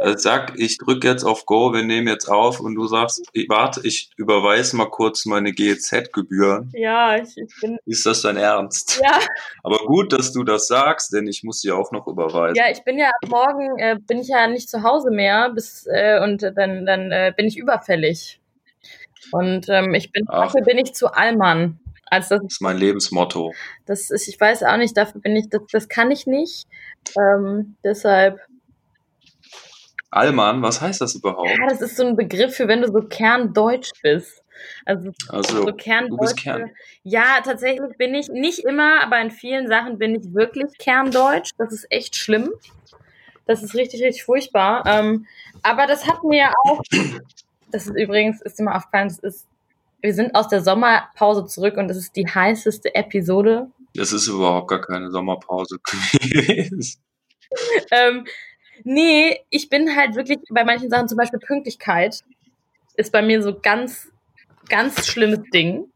Also sag, ich drücke jetzt auf Go, wir nehmen jetzt auf und du sagst, ich, warte, ich überweise mal kurz meine GEZ-Gebühren. Ja, ich, ich bin. Ist das dein Ernst? Ja. Aber gut, dass du das sagst, denn ich muss sie auch noch überweisen. Ja, ich bin ja ab morgen äh, bin ich ja nicht zu Hause mehr, bis äh, und dann dann äh, bin ich überfällig. Und ähm, ich bin Ach. dafür bin ich zu Allmann. Also das, Das ist mein Lebensmotto. das ist, ich weiß auch nicht, dafür bin ich, das, das kann ich nicht. Ähm, deshalb, Allmann, was heißt das überhaupt? ja, das ist so ein Begriff für wenn du so kerndeutsch bist. Also Also, so kerndeutsche. du bist Kern. Ja, tatsächlich bin ich nicht immer, aber in vielen Sachen bin ich wirklich kerndeutsch. Das ist echt schlimm. Das ist richtig, richtig furchtbar. Ähm, aber das hat mir ja auch, das ist übrigens, ist mal aufgefallen, das ist, wir sind aus der Sommerpause zurück und das ist die heißeste Episode. Es ist überhaupt gar keine Sommerpause gewesen. Ähm, nee, ich bin halt wirklich bei manchen Sachen, zum Beispiel Pünktlichkeit, ist bei mir so ganz, ganz schlimmes Ding.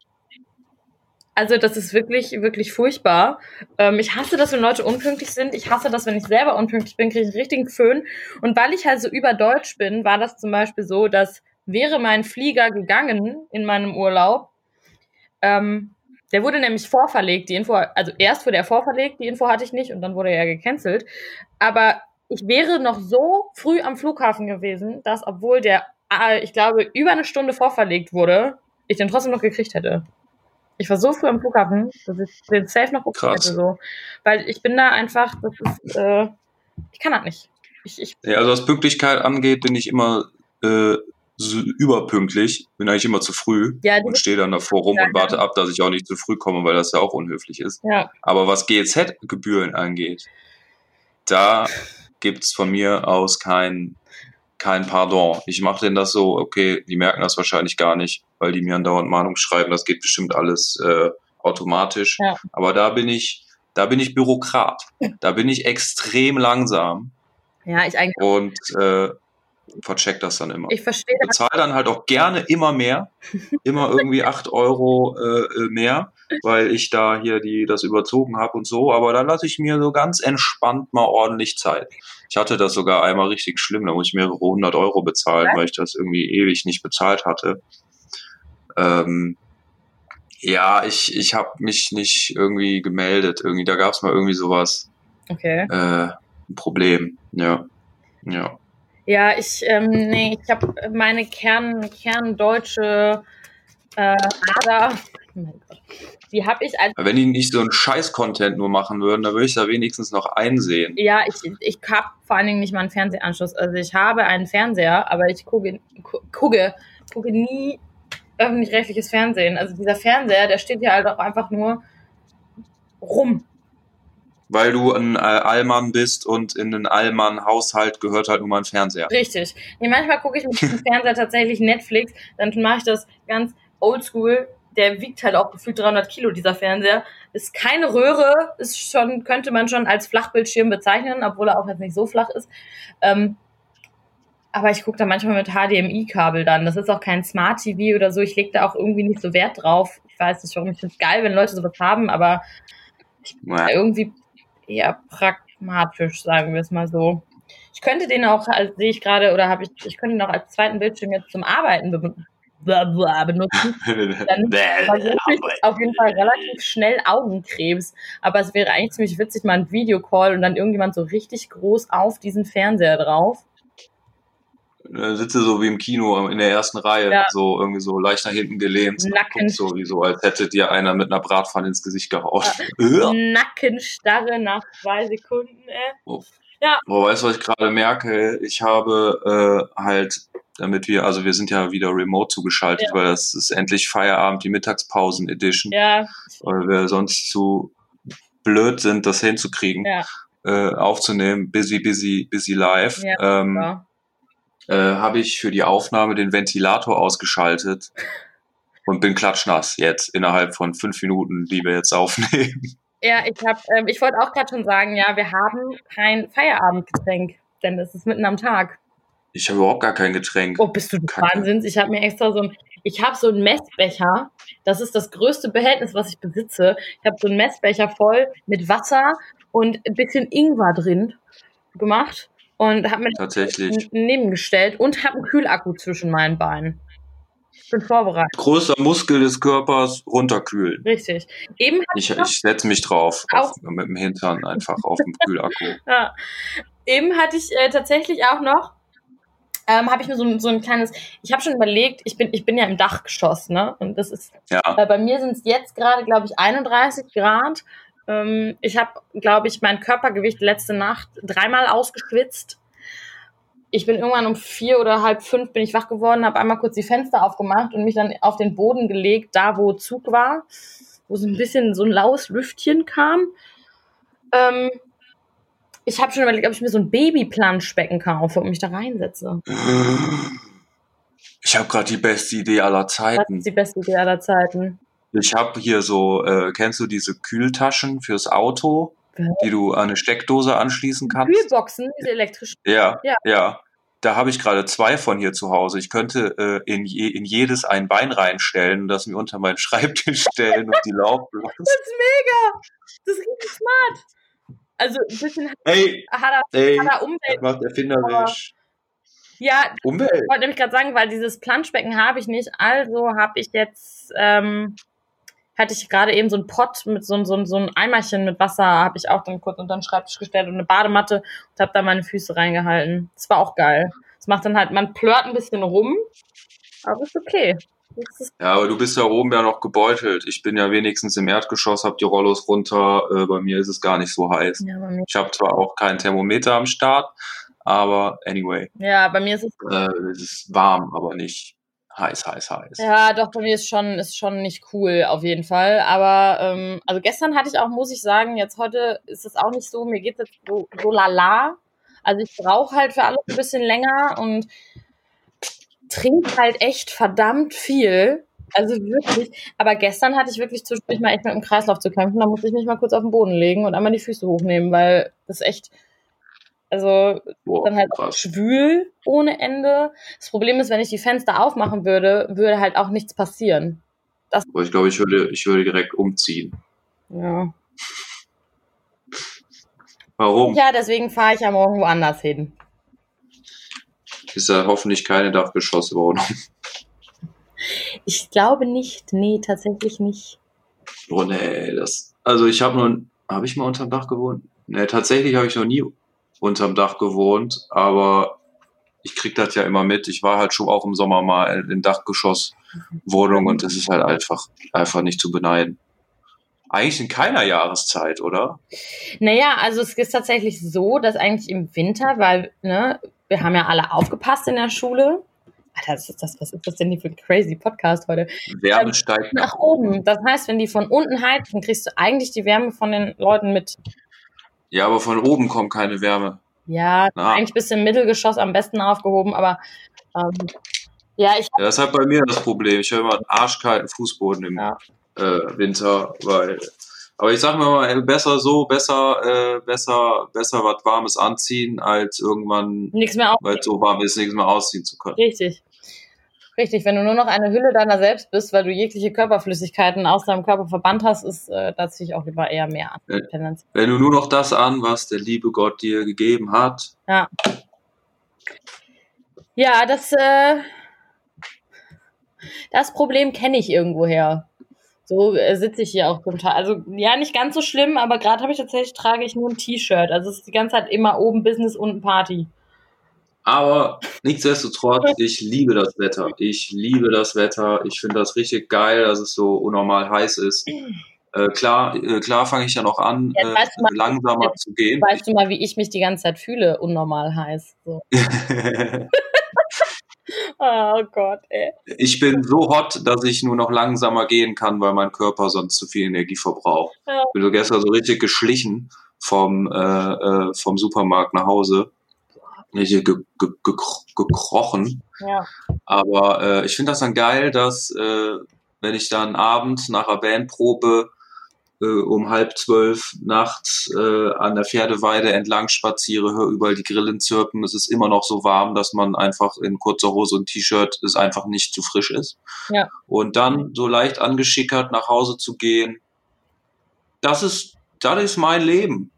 Also das ist wirklich, wirklich furchtbar. Ähm, ich hasse das, wenn Leute unpünktlich sind. Ich hasse das, wenn ich selber unpünktlich bin, kriege ich einen richtigen Föhn. Und weil ich halt so überdeutsch bin, war das zum Beispiel so, dass wäre mein Flieger gegangen in meinem Urlaub, ähm, der wurde nämlich vorverlegt, die Info, also erst wurde er vorverlegt, die Info hatte ich nicht und dann wurde er gecancelt. Aber ich wäre noch so früh am Flughafen gewesen, dass obwohl der, äh, ich glaube, über eine Stunde vorverlegt wurde, ich den trotzdem noch gekriegt hätte. Ich war so früh am Flughafen, dass ich den safe noch Krass. hätte. So. Weil ich bin da einfach, das ist, äh, ich kann das nicht. Ich, ich, Ja, also was Pünktlichkeit angeht, bin ich immer äh, so überpünktlich, bin eigentlich immer zu früh ja, und stehe dann davor rum Ja, und warte ab, dass ich auch nicht zu früh komme, weil das ja auch unhöflich ist. ja, Aber was GEZ-Gebühren angeht, da gibt's von mir aus kein, kein Pardon. Ich mache denen das so, okay, die merken das wahrscheinlich gar nicht, weil die mir andauernd Mahnung schreiben, das geht bestimmt alles äh, automatisch. Ja. Aber da bin ich, da bin ich Bürokrat. Da bin ich extrem langsam ja, ich eigentlich, und äh, vercheck das dann immer. ich verstehe das. bezahle dann halt auch gerne immer mehr, immer irgendwie acht Euro äh, äh, mehr, weil ich da hier die das überzogen habe und so, aber dann lasse ich mir so ganz entspannt mal ordentlich Zeit. Ich hatte das sogar einmal richtig schlimm, da muss ich mehrere hundert Euro bezahlen, weil ich das irgendwie ewig nicht bezahlt hatte. Ähm, ja, ich, ich habe mich nicht irgendwie gemeldet. Irgendwie, da gab es mal irgendwie sowas, Okay. äh, ein Problem. Ja. Ja. Ja, ich, ähm, nee, ich habe meine Kern, kerndeutsche äh, Ader, oh mein Gott, die habe ich Aber Wenn die nicht so einen Scheiß-Content nur machen würden, dann würde ich da wenigstens noch einsehen. ja, ich, ich habe vor allen Dingen nicht mal einen Fernsehanschluss. Also ich habe einen Fernseher, aber ich gucke, gu- gucke, gucke nie öffentlich-rechtliches Fernsehen. Also dieser Fernseher, der steht ja halt auch einfach nur rum. Weil du ein äh, Allmann bist und in einen Allmann-Haushalt gehört halt nur mal ein Fernseher. Richtig. Nee, manchmal gucke ich mit dem Fernseher tatsächlich Netflix, dann mache ich das ganz oldschool. Der wiegt halt auch gefühlt 300 Kilo, dieser Fernseher. Ist keine Röhre, ist schon, könnte man schon als Flachbildschirm bezeichnen, obwohl er auch jetzt nicht so flach ist. Ähm, aber ich gucke da manchmal mit HDMI-Kabel dann. Das ist auch kein Smart TV oder so. Ich lege da auch irgendwie nicht so Wert drauf. Ich weiß nicht warum. Ich finde es geil, wenn Leute sowas haben, aber Naja. irgendwie eher pragmatisch, sagen wir es mal so. Ich könnte den auch, als sehe ich gerade, oder habe ich, ich könnte ihn auch als zweiten Bildschirm jetzt zum Arbeiten be benutzen. Dann auf jeden Fall relativ schnell Augenkrebs. Aber es wäre eigentlich ziemlich witzig, mal ein Videocall und dann irgendjemand so richtig groß auf diesen Fernseher drauf. Äh, sitze so wie im Kino in der ersten Reihe, Ja. so irgendwie so leicht nach hinten gelehnt. Nacken. So wie so, als hätte dir einer mit einer Bratpfanne ins Gesicht gehauen. Ja. Nackenstarre nach zwei Sekunden, ey. Oh, weißt du, was ich gerade merke? Ich habe äh, halt, damit wir, also wir sind ja wieder remote zugeschaltet, Ja. weil das ist endlich Feierabend, die Mittagspausen-Edition, Ja, weil wir sonst zu blöd sind, das hinzukriegen, ja, äh, aufzunehmen, busy, busy, busy live. Ja, ähm, ja. äh, habe ich für die Aufnahme den Ventilator ausgeschaltet und bin klatschnass jetzt innerhalb von fünf Minuten, die wir jetzt aufnehmen. Ja, ich habe, ähm, ich wollte auch gerade schon sagen, ja, wir haben kein Feierabendgetränk, denn es ist mitten am Tag. Ich habe überhaupt gar kein Getränk. Oh, bist du Kacke. Wahnsinns? Ich habe mir extra so ein, ich habe so einen Messbecher. Das ist das größte Behältnis, was ich besitze. Ich habe so einen Messbecher voll mit Wasser und ein bisschen Ingwer drin gemacht. und habe mir Tatsächlich. nebengestellt und habe einen Kühlakku zwischen meinen Beinen. Bin vorbereitet. Größter Muskel des Körpers runterkühlen. Richtig. Eben Ich, ich ich setze mich drauf, auf, Auch- mit dem Hintern einfach auf dem Kühlakku. ja, eben hatte ich äh, tatsächlich auch noch, ähm, habe ich mir so, so ein kleines, ich habe schon überlegt, ich bin, ich bin ja im Dachgeschoss, ne? Und das ist Ja, Äh, bei mir sind es jetzt gerade, glaube ich, 31 Grad. Ähm, ich habe, glaube ich, mein Körpergewicht letzte Nacht dreimal ausgeschwitzt. Ich bin irgendwann um vier oder halb fünf bin ich wach geworden, habe einmal kurz die Fenster aufgemacht und mich dann auf den Boden gelegt, da wo Zug war, wo so ein bisschen so ein laues Lüftchen kam. Ähm, ich habe schon überlegt, ob ich mir so ein Babyplanschbecken kaufe und mich da reinsetze. ich habe gerade die beste Idee aller Das Zeiten. ist die beste Idee aller Zeiten. Ich habe hier so, äh, kennst du diese Kühltaschen fürs Auto, Ja. die du an eine Steckdose anschließen kannst? Kühlboxen, diese elektrischen. Ja, Ja. ja. Da habe ich gerade zwei von hier zu Hause. Ich könnte äh, in, je, in jedes ein Bein reinstellen und das mir unter meinen Schreibtisch stellen und die laufen lassen. Das ist mega. Das ist richtig smart. Also ein bisschen hat Hey, er, hat hey, er Umwelt. das macht erfinderisch. Ja, Umwelt. ich wollte nämlich gerade sagen, weil dieses Planschbecken habe ich nicht. Also habe ich jetzt, ähm, hatte ich gerade eben so einen Pott mit so, so, so ein Eimerchen mit Wasser, habe ich auch dann kurz unter den Schreibtisch gestellt und eine Badematte und habe da meine Füße reingehalten. Das war auch geil. Das macht dann halt, man plört ein bisschen rum, aber ist okay. Ja, aber du bist ja oben ja noch gebeutelt. Ich bin ja wenigstens im Erdgeschoss, hab die Rollos runter. Äh, bei mir ist es gar nicht so heiß. ja, Ich habe zwar auch kein Thermometer am Start, aber anyway, ja, bei mir ist es äh, es ist warm, aber nicht heiß, heiß, heiß. Ja, doch, bei mir ist schon, ist schon nicht cool, auf jeden Fall. Aber, ähm, also gestern hatte ich auch, muss ich sagen, jetzt heute ist es auch nicht so, mir geht es jetzt so, so lala. Also ich brauche halt für alles ein bisschen länger und trinke halt echt verdammt viel. Also wirklich. Aber gestern hatte ich wirklich zwischendurch mal echt mit dem Kreislauf zu kämpfen. Da musste ich mich mal kurz auf den Boden legen und einmal die Füße hochnehmen, weil das echt, also Boah, dann halt krass. schwül ohne Ende. Das Problem ist, wenn ich die Fenster aufmachen würde, würde halt auch nichts passieren. Aber ich glaube, ich würde, ich würde direkt umziehen. Ja, Warum? ja deswegen fahre ich ja morgen woanders hin. Ist ja hoffentlich keine Dachgeschosswohnung. Ich glaube nicht. Nee, tatsächlich nicht. Oh nee, das. Also ich habe nur. Habe ich mal unterm Dach gewohnt? Nee, tatsächlich habe ich noch nie unterm Dach gewohnt, aber ich krieg das ja immer mit. Ich war halt schon auch im Sommer mal in Dachgeschosswohnung und das ist halt einfach, einfach nicht zu beneiden. Eigentlich in keiner Jahreszeit, oder? Naja, also es ist tatsächlich so, dass eigentlich im Winter, weil, ne, wir haben ja alle aufgepasst in der Schule. Alter, was ist das, was ist das denn hier für ein crazy Podcast heute? Wärme Ähm, steigt Nach oben. Das heißt, wenn die von unten heizen, kriegst du eigentlich die Wärme von den Leuten mit. Ja, aber von oben kommt keine Wärme. Ja, Ah. eigentlich bist du im Mittelgeschoss am besten aufgehoben, aber ähm, ja, ich Ja, das ist halt bei mir das Problem. Ich habe immer einen arschkalten Fußboden im Ja. äh, Winter, weil. Aber ich sag mir mal, ey, besser so, besser, äh, besser, besser was Warmes anziehen, als irgendwann, nichts mehr weil es so warm ist, nichts mehr ausziehen zu können. Richtig. Richtig, wenn du nur noch eine Hülle deiner selbst bist, weil du jegliche Körperflüssigkeiten aus deinem Körper verbannt hast, ist äh, da ziehe ich auch lieber eher mehr an. Ja. Tendenz. Wenn du nur noch das an, was der liebe Gott dir gegeben hat, Ja, das, äh, das Problem kenne ich irgendwoher. So äh, sitze ich hier auch zum Teil. Also ja, nicht ganz so schlimm, aber gerade habe ich tatsächlich trage ich nur ein T-Shirt. Also es ist die ganze Zeit immer oben Business, unten Party. aber nichtsdestotrotz, ich liebe das Wetter. Ich liebe das Wetter. Ich finde das richtig geil, dass es so unnormal heiß ist. Äh, klar, äh, klar fange ich ja noch an, äh, weißt du mal- langsamer jetzt zu gehen. Weißt du mal, wie ich mich die ganze Zeit fühle, unnormal heiß. So. Oh Gott, ey. Ich bin so hot, dass ich nur noch langsamer gehen kann, weil mein Körper sonst zu viel Energie verbraucht. Ja. Ich bin so gestern so richtig geschlichen vom, äh, äh, vom Supermarkt nach Hause. Richtig ge ge ge gekrochen. Ja. Aber äh, ich finde das dann geil, dass äh, wenn ich dann abends nach der Bandprobe äh, um halb zwölf nachts äh, an der Pferdeweide entlang spaziere, höre überall die Grillen zirpen. Es ist immer noch so warm, dass man einfach in kurzer Hose und T-Shirt es einfach nicht zu frisch ist. Ja. Und dann so leicht angeschickert nach Hause zu gehen, das ist, das ist mein Leben.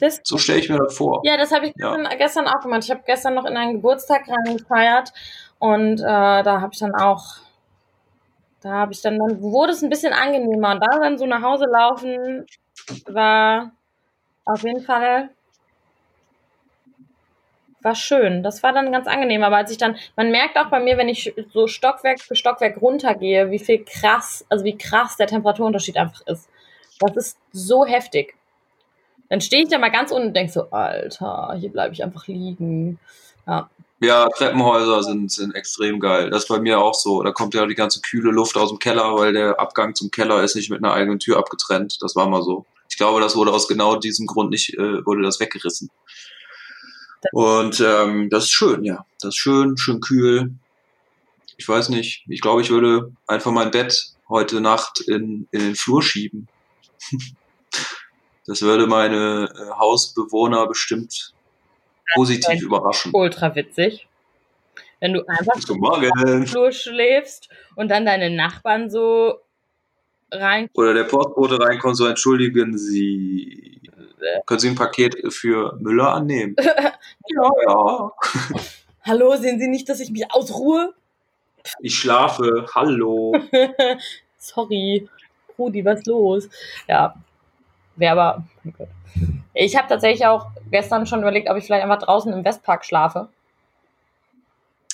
Das, So stelle ich mir das vor. ja, das habe ich Ja. gestern, gestern auch gemacht. Ich habe gestern noch in einen Geburtstag reingefeiert und äh, da habe ich dann auch, da habe ich dann, dann wurde es ein bisschen angenehmer. Und da dann so nach Hause laufen war auf jeden Fall war schön. Das war dann ganz angenehm. Aber als ich dann, man merkt auch bei mir, wenn ich so Stockwerk für Stockwerk runtergehe, wie viel krass, also wie krass der Temperaturunterschied einfach ist. Das ist so heftig. Dann stehe ich da mal ganz unten und denke so, Alter, hier bleibe ich einfach liegen. Ja. Ja, Treppenhäuser sind, sind extrem geil. Das ist bei mir auch so. Da kommt ja die ganze kühle Luft aus dem Keller, weil der Abgang zum Keller ist nicht mit einer eigenen Tür abgetrennt. Das war mal so. Ich glaube, das wurde aus genau diesem Grund nicht, äh, wurde das weggerissen. Und ähm, das ist schön, ja. Das ist schön, schön kühl. Ich weiß nicht. Ich glaube, ich würde einfach mein Bett heute Nacht in, in den Flur schieben. Das würde meine äh, Hausbewohner bestimmt positiv überraschen. Ultra witzig. Wenn du einfach im Flur schläfst und dann deine Nachbarn so rein. Oder der Postbote reinkommt, so entschuldigen Sie, können Sie ein Paket für Müller annehmen? ja, ja. Hallo, sehen Sie nicht, dass ich mich ausruhe? Ich schlafe. Hallo. Sorry. Rudi, was ist los? Ja. Wäre aber. Gott. Ich habe tatsächlich auch gestern schon überlegt, ob ich vielleicht einfach draußen im Westpark schlafe.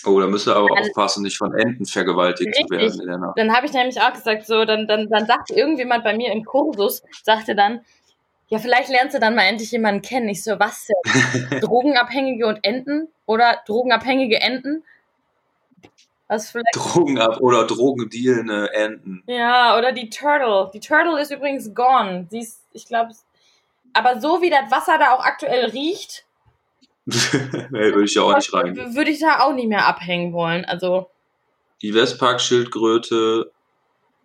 Oh, da müsst ihr aber Dann- aufpassen, nicht von Enten vergewaltigt zu Richtig. werden in der Nacht. Dann habe ich nämlich auch gesagt, so, dann, dann, dann sagte irgendjemand bei mir im Kursus, sagte dann, ja, vielleicht lernst du dann mal endlich jemanden kennen. Ich so, was denn? Drogenabhängige und Enten? Oder drogenabhängige Enten? Was vielleicht. Drogen ab oder drogendealende Enten. Ja, oder die Turtle. Die Turtle ist übrigens gone. Sie ist, ich glaube, aber so wie das Wasser da auch aktuell riecht, nee, würde ich ja auch nicht rein. würde ich da auch nicht mehr abhängen wollen. Also, Die Westpark-Schildkröte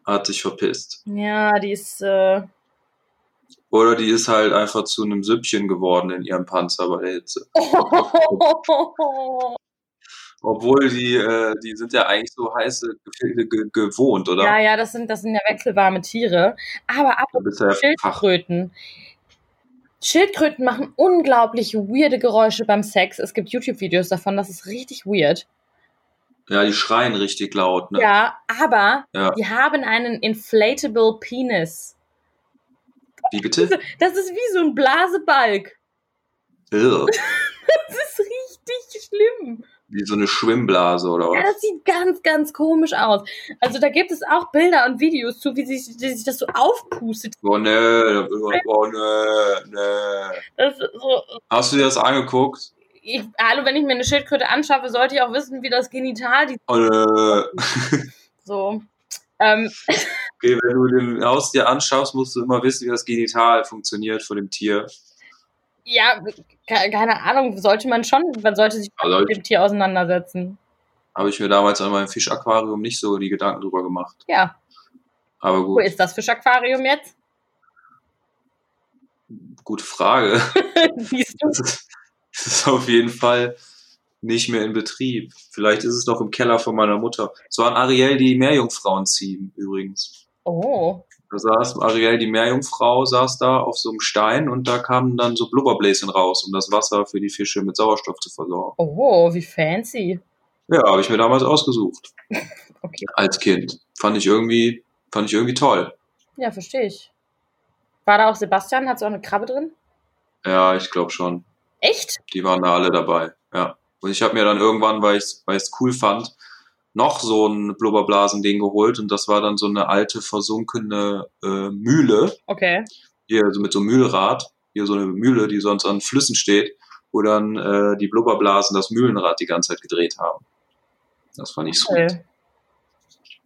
hat sich verpisst. ja, die ist, äh, Oder die ist halt einfach zu einem Süppchen geworden in ihrem Panzer bei der Hitze. Obwohl die, äh, die sind ja eigentlich so heiße Gefilde ge gewohnt, oder? ja, ja, das sind, das sind ja wechselwarme Tiere. Aber ab du ja. Schildkröten. Schildkröten machen unglaublich weirde Geräusche beim Sex. Es gibt YouTube-Videos davon, das ist richtig weird. Ja, die schreien richtig laut, ne? Ja, aber Ja. die haben einen inflatable Penis. Wie bitte? Das ist wie so ein Blasebalg. Irr. Das ist richtig schlimm. Wie so eine Schwimmblase oder Ja, was? das sieht ganz, ganz komisch aus. Also da gibt es auch Bilder und Videos zu, wie sich, wie sich das so aufpustet. Oh ne, oh ne, ne. So, Hast du dir das angeguckt? ich, hallo, wenn ich mir eine Schildkröte anschaffe, sollte ich auch wissen, wie das Genital die Oh ne. so. Ähm, Okay, wenn du den Haustier anschaust, musst du immer wissen, wie das Genital funktioniert von dem Tier. Ja, ke- keine Ahnung, sollte man schon, man sollte sich Also mit dem Tier auseinandersetzen. habe ich mir damals an meinem Fischaquarium nicht so die Gedanken drüber gemacht. Ja, Aber wo gut, ist das Fischaquarium jetzt? gute Frage. Siehst du? Das ist, das ist auf jeden Fall nicht mehr in Betrieb. Vielleicht ist es noch im Keller von meiner Mutter. Es war ein Ariel, die Meerjungfrauen ziehen, übrigens. Oh, Da saß Ariel, die Meerjungfrau, saß da auf so einem Stein und da kamen dann so Blubberbläschen raus, um das Wasser für die Fische mit Sauerstoff zu versorgen. oh, wie fancy. Ja, habe ich mir damals ausgesucht. Okay. Als Kind. Fand ich irgendwie, fand ich irgendwie toll. Ja, verstehe ich. War da auch Sebastian? Hat auch eine Krabbe drin? Ja, ich glaube schon. Echt? Die waren da alle dabei. Ja. Und ich habe mir dann irgendwann, weil ich es cool fand, noch so ein Blubberblasending geholt und das war dann so eine alte versunkene äh, Mühle, Okay. hier so mit so einem Mühlrad, hier so eine Mühle, die sonst an Flüssen steht, wo dann äh, die Blubberblasen das Mühlenrad die ganze Zeit gedreht haben. Das fand ich sweet. Okay.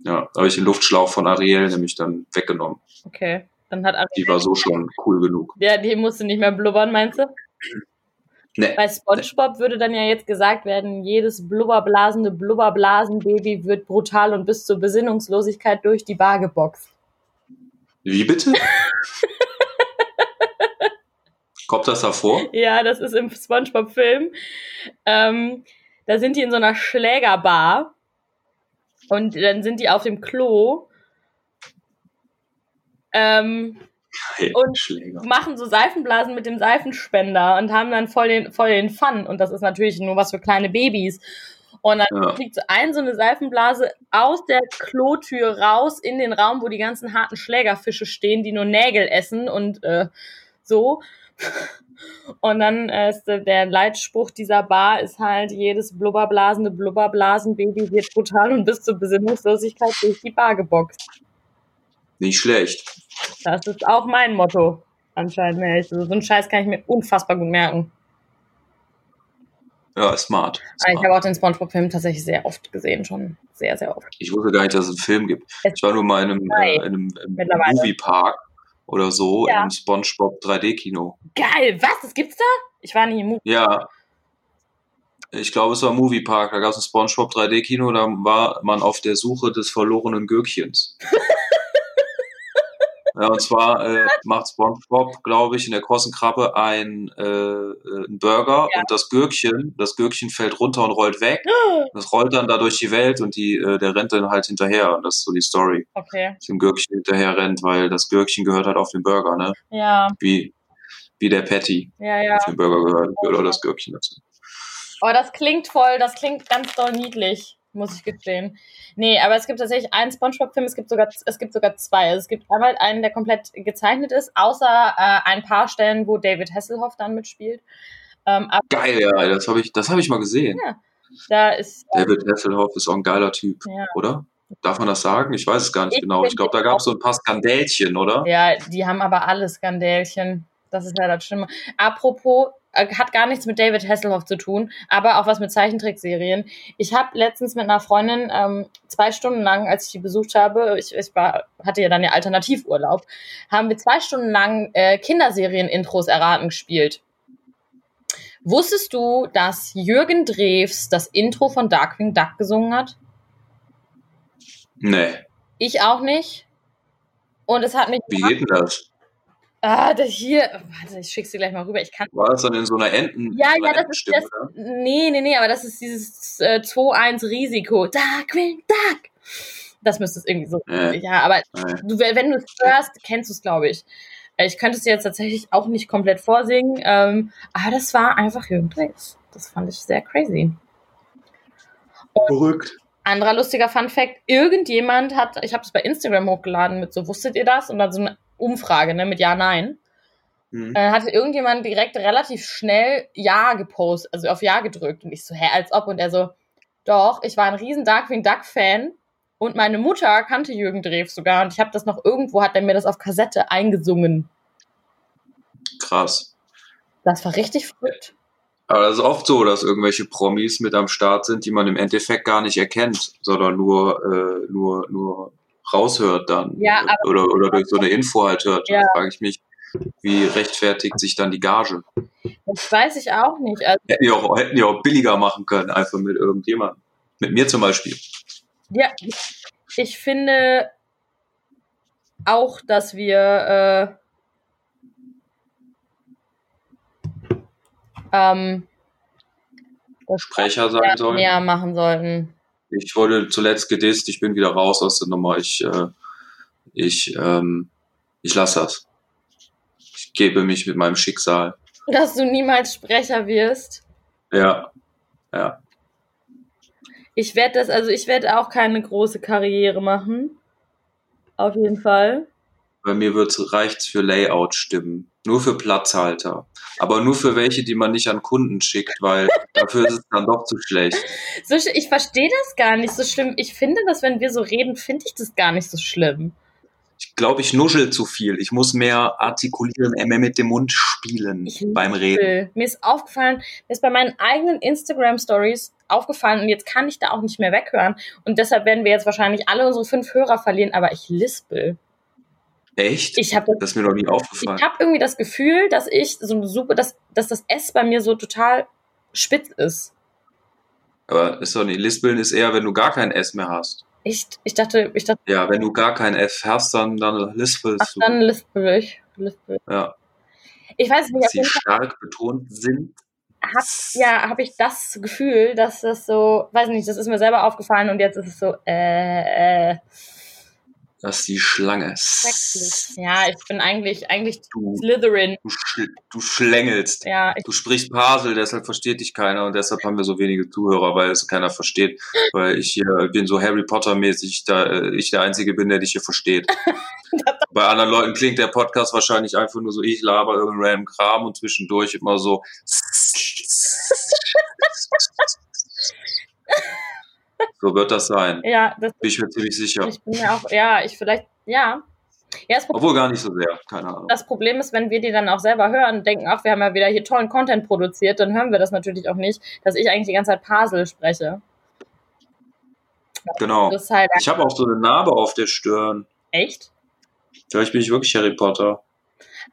Ja, da habe ich den Luftschlauch von Ariel nämlich dann weggenommen. okay. Dann hat Ari Die war so schon cool genug. Ja, die musste nicht mehr blubbern, meinst du? Nee. Bei SpongeBob würde dann ja jetzt gesagt werden, jedes blubberblasende Blubberblasenbaby wird brutal und bis zur Besinnungslosigkeit durch die Bar geboxt. Wie bitte? Kommt das davor? Ja, das ist im SpongeBob-Film. Ähm, da sind die in so einer Schlägerbar und dann sind die auf dem Klo. Ähm, und Schläger. machen so Seifenblasen mit dem Seifenspender und haben dann voll den, voll den Fun. Und das ist natürlich nur was für kleine Babys. Und dann Ja. fliegt so ein so eine Seifenblase aus der Klotür raus in den Raum, wo die ganzen harten Schlägerfische stehen, die nur Nägel essen und äh, so. Und dann äh, ist der- der Leitspruch dieser Bar ist halt, jedes blubberblasende Blubberblasenbaby wird brutal und bis zur Besinnungslosigkeit durch die Bar geboxt. Nicht schlecht. Das ist auch mein Motto anscheinend. mehr. Also so einen Scheiß kann ich mir unfassbar gut merken. Ja, smart. Ich smart. habe auch den Spongebob-Film tatsächlich sehr oft gesehen, schon sehr, sehr oft. Ich wusste gar nicht, dass es einen Film gibt. Es- Ich war nur mal in einem, äh, in einem. Moviepark oder so, Ja. in einem Spongebob 3D-Kino. Geil, was? Das gibt's da? Ich war nie im Movie. Ja. Ich glaube, es war Moviepark. Da gab es ein Spongebob 3D-Kino, da war man auf der Suche des verlorenen Gürkchens. ja, und zwar äh, macht Spongebob, glaube ich, in der großen Krabbe ein, äh, äh, einen Burger Ja. und das Gürkchen, das Gürkchen fällt runter und rollt weg. Das rollt dann da durch die Welt und die, äh, der rennt dann halt hinterher. Und das ist so die Story. Okay. Dass dem Gürkchen hinterher rennt, weil das Gürkchen gehört halt auf den Burger, ne? Ja, Wie, wie der Patty ja, ja. auf den Burger gehört, gehört auch das Gürkchen dazu. Oh, das klingt voll, das klingt ganz doll niedlich, muss ich gestehen. Nee, aber es gibt tatsächlich einen Spongebob-Film, es gibt sogar, es gibt sogar zwei. Also es gibt einmal einen, der komplett gezeichnet ist, außer äh, ein paar Stellen, wo David Hasselhoff dann mitspielt. Ähm, Geil, ja, das habe ich, das hab ich mal gesehen. Ja. da ist, David Hasselhoff ist auch ein geiler Typ, ja, oder? Darf man das sagen? Ich weiß es gar nicht Ich genau. Ich glaube, da gab es so ein paar Skandälchen, oder? ja, die haben aber alle Skandälchen. Das ist ja das Schlimme. Apropos, äh, hat gar nichts mit David Hasselhoff zu tun, aber auch was mit Zeichentrickserien. Ich habe letztens mit einer Freundin ähm, zwei Stunden lang, als ich die besucht habe, ich, ich war, hatte ja dann ja Alternativurlaub, haben wir zwei Stunden lang äh, Kinderserien-Intros erraten gespielt. Wusstest du, dass Jürgen Drews das Intro von Darkwing Duck gesungen hat? Nee. Ich auch nicht. Und es hat mich. Wie geht denn das? Ah, das hier. Warte, ich schick's dir gleich mal rüber. Ich kann. War das dann in so einer Enten? Ja, so einer ja, das ist das. oder? Nee, nee, nee, aber das ist dieses äh, 2-1 Risiko. Darkwing Duck. Das müsste es irgendwie so. Nee. Ja, aber du, wenn du es hörst, kennst du es, glaube ich. Äh, Ich könnte es dir jetzt tatsächlich auch nicht komplett vorsingen, ähm, aber das war einfach Jürgen Drews. Das fand ich sehr crazy. Verrückt. Anderer lustiger Fun Fact: Irgendjemand hat, ich habe es bei Instagram hochgeladen mit so, wusstet ihr das? Und dann so eine Umfrage, ne, mit Ja, Nein. Hm. Dann hatte irgendjemand direkt relativ schnell Ja gepostet, also auf Ja gedrückt. Und ich so, hä, als ob. Und er so, doch, ich war ein riesen Darkwing Duck Fan. Und meine Mutter kannte Jürgen Drews sogar. Und ich habe das noch irgendwo, hat er mir das auf Kassette eingesungen. Krass. Das war richtig verrückt. Aber das ist oft so, dass irgendwelche Promis mit am Start sind, die man im Endeffekt gar nicht erkennt, sondern nur, äh, nur, nur raushört dann. Ja, oder, oder durch so eine Info halt hört. Ja. Frage ich mich, wie rechtfertigt sich dann die Gage? Das weiß ich auch nicht. Also, Hätten die auch, hätten die auch billiger machen können, einfach mit irgendjemandem. Mit mir zum Beispiel. ja, ich finde auch, dass wir äh, ähm, Sprecher sein sollen. mehr machen sollten. Ich wurde zuletzt gedisst, ich bin wieder raus aus der Nummer. Ich, äh, ich, ähm, ich lasse das. Ich gebe mich mit meinem Schicksal. Dass du niemals Sprecher wirst. Ja. Ja. Ich werde das, also ich werde auch keine große Karriere machen. Auf jeden Fall. Bei mir wird's, reicht's für Layout-Stimmen. Nur für Platzhalter. Aber nur für welche, die man nicht an Kunden schickt, weil dafür ist es dann doch zu schlecht. So, ich verstehe das gar nicht so schlimm. Ich finde das, wenn wir so reden, finde ich das gar nicht so schlimm. Ich glaube, ich nuschel zu viel. Ich muss mehr artikulieren, mehr mit dem Mund spielen Ich beim Reden. Mir ist aufgefallen, mir ist bei meinen eigenen Instagram-Stories aufgefallen und jetzt kann ich da auch nicht mehr weghören. Und deshalb werden wir jetzt wahrscheinlich alle unsere fünf Hörer verlieren, aber ich lispel. Echt? Ich habe Das ist mir noch nie ich aufgefallen. hab irgendwie das Gefühl, dass ich so eine super, dass, dass das S bei mir so total spitz ist. Aber ist doch nicht. Lispeln ist eher, wenn du gar kein S mehr hast. Ich, ich dachte, ich dachte, Ja, wenn du gar kein F hast, dann, dann lispelst ach, du. dann lispel ich. Lispel. Ja. Ich weiß nicht, sie stark betont sind. hab, ja, habe ich das Gefühl, dass das so, weiß nicht, das ist mir selber aufgefallen und jetzt ist es so, äh, äh, Das ist die Schlange. Schrecklich. Ja, ich bin eigentlich, eigentlich Du, Slytherin. du, schl du schlängelst. Ja, Du sprichst Parsel, deshalb versteht dich keiner und deshalb haben wir so wenige Zuhörer, weil es keiner versteht. Weil ich hier bin so Harry Potter-mäßig, da äh, ich der Einzige bin, der dich hier versteht. Bei anderen Leuten klingt der Podcast wahrscheinlich einfach nur so, ich laber irgendeinen random Kram und zwischendurch immer so. So wird das sein. ja, das, Bin ich mir ziemlich sicher. ich bin ja auch, ja, ich vielleicht, ja. Ja, das, Pro- Obwohl gar nicht so sehr, keine Ahnung. das Problem ist, wenn wir die dann auch selber hören und denken, ach, wir haben ja wieder hier tollen Content produziert, dann hören wir das natürlich auch nicht, dass ich eigentlich die ganze Zeit Parsel spreche. Genau. Halt Ich habe auch so eine Narbe auf der Stirn. echt. Vielleicht bin ich wirklich Harry Potter.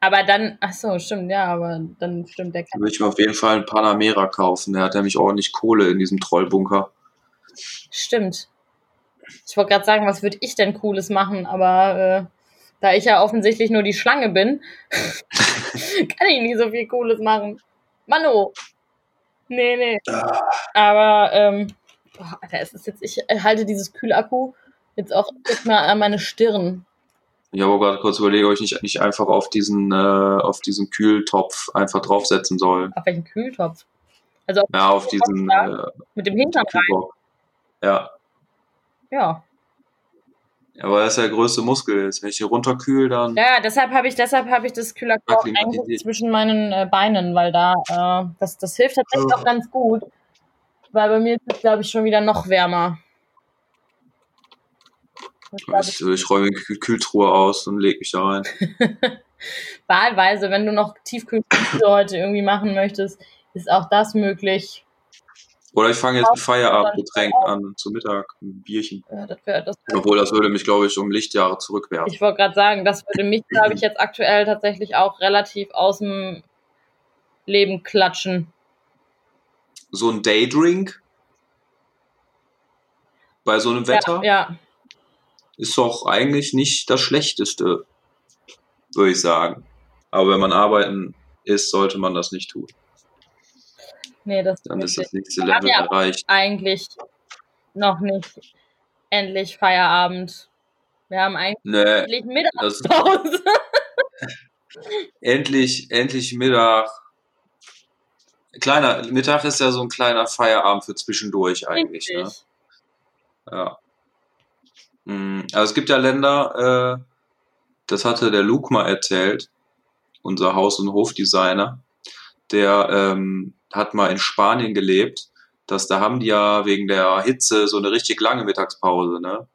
Aber dann, ach so, stimmt, ja, aber dann stimmt der Da würde ich mir auf jeden Fall einen Panamera kaufen. Der hat nämlich ordentlich Kohle in diesem Trollbunker. Stimmt. Ich wollte gerade sagen, was würde ich denn Cooles machen, aber äh, da ich ja offensichtlich nur die Schlange bin, kann ich nicht so viel Cooles machen. Mano. Nee, nee. Ah, Aber, ähm, boah, Alter, es ist jetzt, ich halte dieses Kühlakku jetzt auch jetzt mal an meine Stirn. Ich habe gerade kurz überlegt, ob ich nicht, nicht einfach auf diesen, äh, auf diesen Kühltopf einfach draufsetzen soll. Auf welchen Kühltopf? Also auf, Ja, auf diesen äh, mit dem. Kühlbock. Ja. Ja. Aber das ist der größte Muskel. Wenn ich hier runterkühl, dann. Ja, deshalb habe ich, deshalb habe ich das Akklimatisiert. eigentlich zwischen meinen äh, Beinen, weil da, äh, das, das hilft tatsächlich auch ganz gut. Weil bei mir ist es, glaube ich, schon wieder noch wärmer. Das ich, Ich, ich räume die Kühl Kühltruhe aus und lege mich da rein. wahlweise, wenn du noch Tiefkühlpizza heute irgendwie machen möchtest, ist auch das möglich. Oder ich fange jetzt ein Feierabendgetränk an, zu Mittag, ein Bierchen. Ja, das wär, das, Obwohl, das würde mich, glaube ich, um Lichtjahre zurückwerfen. ich wollte gerade sagen, das würde mich, glaube ich, jetzt aktuell tatsächlich auch relativ aus dem Leben klatschen. So ein Daydrink bei so einem Wetter Ja, ja. ist doch eigentlich nicht das Schlechteste, würde ich sagen. Aber wenn man arbeiten ist, sollte man das nicht tun. Nee, das Dann ist das nächste Level ja- erreicht. eigentlich noch nicht endlich Feierabend. Wir haben eigentlich Nee, Mittagspause. endlich, endlich Mittag. Kleiner, Mittag ist ja so ein kleiner Feierabend für zwischendurch eigentlich. Ne? Ja. Mm, Also es gibt ja Länder, äh, das hatte der Luke mal erzählt, unser Haus- und Hofdesigner, der ähm, hat mal in Spanien gelebt. dass da haben die ja wegen der Hitze so eine richtig lange Mittagspause, ne?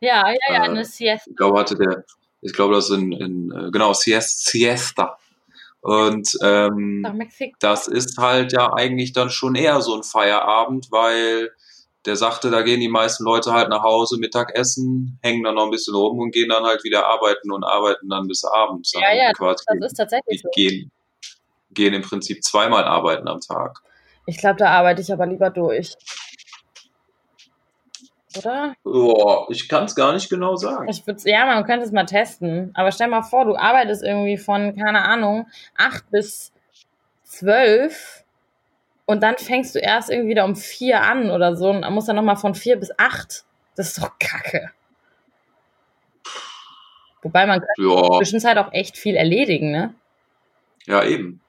Ja, ja, ja, Äh, eine Siesta. Ich glaube, hatte der, ich glaube, das in, in äh, genau, Siesta. Und ähm, das ist halt ja eigentlich dann schon eher so ein Feierabend, weil der sagte, da gehen die meisten Leute halt nach Hause, Mittagessen, hängen dann noch ein bisschen rum und gehen dann halt wieder arbeiten und arbeiten dann bis abends. Ja, ja, quasi Das ist tatsächlich so. gehen, gehen im Prinzip zweimal arbeiten am Tag. Ich glaube, da arbeite ich aber lieber durch. Oder? Boah, ich kann es gar nicht genau sagen. Ja, man könnte es mal testen. Aber stell mal vor, du arbeitest irgendwie von, keine Ahnung, 8 bis 12 und dann fängst du erst irgendwie wieder um 4 an oder so und musst dann nochmal von 4 bis 8. Das ist doch kacke. Wobei man kann in der Ja, Zwischenzeit auch echt viel erledigen, ne? ja eben.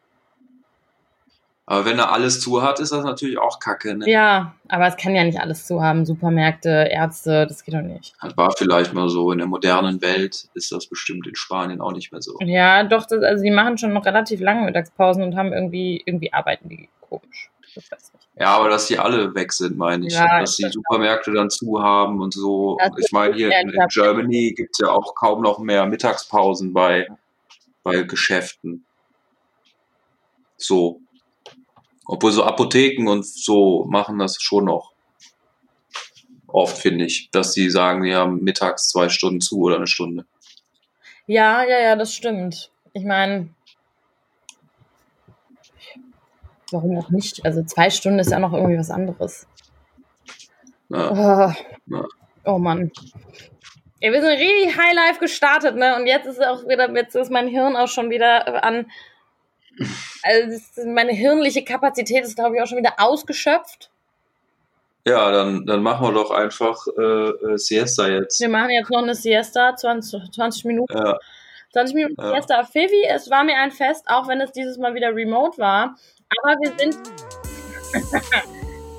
Aber wenn er alles zu hat, ist das natürlich auch kacke. Ne? Ja, aber es kann ja nicht alles zu haben. Supermärkte, Ärzte, das geht doch nicht. Das war vielleicht mal so. In der modernen Welt ist das bestimmt in Spanien auch nicht mehr so. Ja, doch, das, also die machen schon noch relativ lange Mittagspausen und haben irgendwie, irgendwie arbeiten die komisch. Ich weiß nicht. Ja, aber dass die alle weg sind, meine ich. Ja, dass die Supermärkte dann zu haben und so. Das Ich meine, hier in, in. Germany gibt es ja auch kaum noch mehr Mittagspausen bei, bei Geschäften. So. Obwohl so Apotheken und so machen das schon noch. Oft finde ich, dass die sagen, wir haben mittags zwei Stunden zu oder eine Stunde. Ja, ja, ja, das stimmt. Ich meine, warum auch nicht? Also zwei Stunden ist ja noch irgendwie was anderes. Ja. Oh, Ja. oh Mann. Ey, wir sind richtig Highlife gestartet, ne? Und jetzt ist auch wieder, jetzt ist mein Hirn auch schon wieder an. Also ist- meine hirnliche Kapazität ist, glaube ich, auch schon wieder ausgeschöpft. Ja, dann, dann machen wir doch einfach äh, äh, Siesta jetzt. Wir machen jetzt noch eine Siesta, 20, 20 Minuten. Ja, 20 Minuten Ja. Siesta auf Fivi. Es war mir ein Fest, auch wenn es dieses Mal wieder remote war. Aber wir sind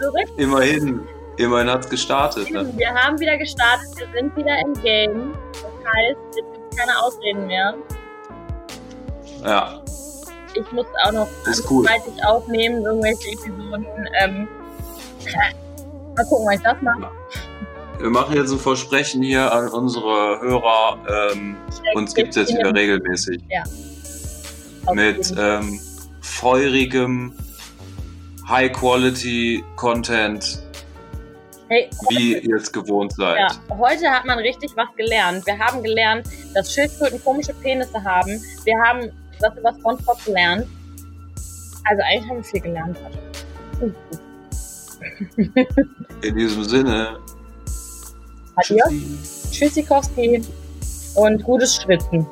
zurück. immerhin, immerhin hat's gestartet. Ne? Wir haben wieder gestartet. Wir sind wieder im Game. Das heißt, jetzt gibt es keine Ausreden mehr. Ja, Ich muss auch noch ist cool. aufnehmen, irgendwelche Episoden. Ähm, mal gucken, was ich das mache. Wir machen jetzt ein Versprechen hier an unsere Hörer. Ähm, uns gibt's jetzt wieder regelmäßig. Mit ähm, feurigem, High-Quality-Content, Hey, wie ihr es gewohnt seid. Ja, heute hat man richtig was gelernt. Wir haben gelernt, dass Schildkröten komische Penisse haben. Wir haben was über Spongebob gelernt. Also eigentlich haben wir viel gelernt. In diesem Sinne. Adios. Tschüssi. Tschüssikowski und gutes Schwitzen.